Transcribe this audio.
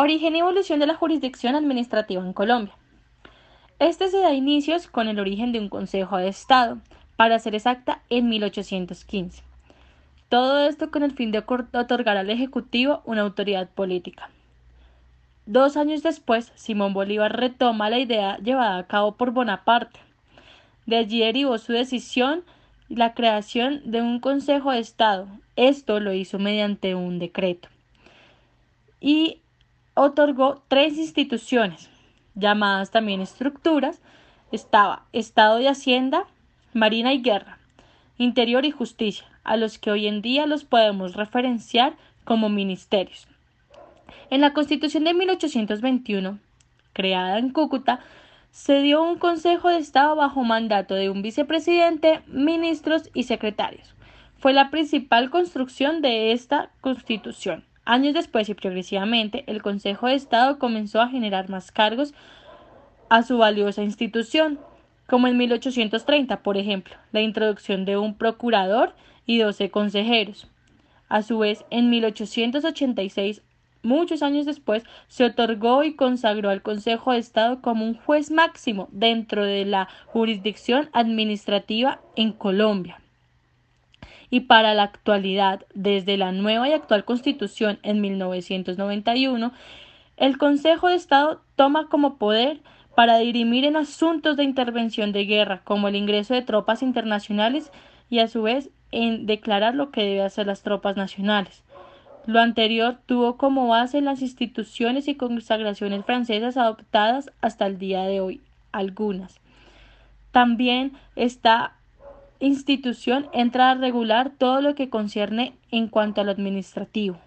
Origen y evolución de la jurisdicción administrativa en Colombia. Este se da inicios con el origen de un Consejo de Estado, para ser exacta, en 1815. Todo esto con el fin de otorgar al Ejecutivo una autoridad política. Dos años después, Simón Bolívar retoma la idea llevada a cabo por Bonaparte. De allí derivó su decisión la creación de un Consejo de Estado. Esto lo hizo mediante un decreto. Y otorgó tres instituciones, llamadas también estructuras. Estaba Estado de Hacienda, Marina y Guerra, Interior y Justicia, a los que hoy en día los podemos referenciar como ministerios. En la Constitución de 1821, creada en Cúcuta, se dio un Consejo de Estado bajo mandato de un vicepresidente, ministros y secretarios. Fue la principal construcción de esta Constitución. Años después y progresivamente, el Consejo de Estado comenzó a generar más cargos a su valiosa institución, como en 1830, por ejemplo, la introducción de un procurador y doce consejeros. A su vez, en 1886, muchos años después, se otorgó y consagró al Consejo de Estado como un juez máximo dentro de la jurisdicción administrativa en Colombia y para la actualidad, desde la nueva y actual Constitución en 1991, el Consejo de Estado toma como poder para dirimir en asuntos de intervención de guerra, como el ingreso de tropas internacionales y a su vez en declarar lo que debe hacer las tropas nacionales. Lo anterior tuvo como base las instituciones y consagraciones francesas adoptadas hasta el día de hoy, algunas. También está institución entra a regular todo lo que concierne en cuanto a lo administrativo.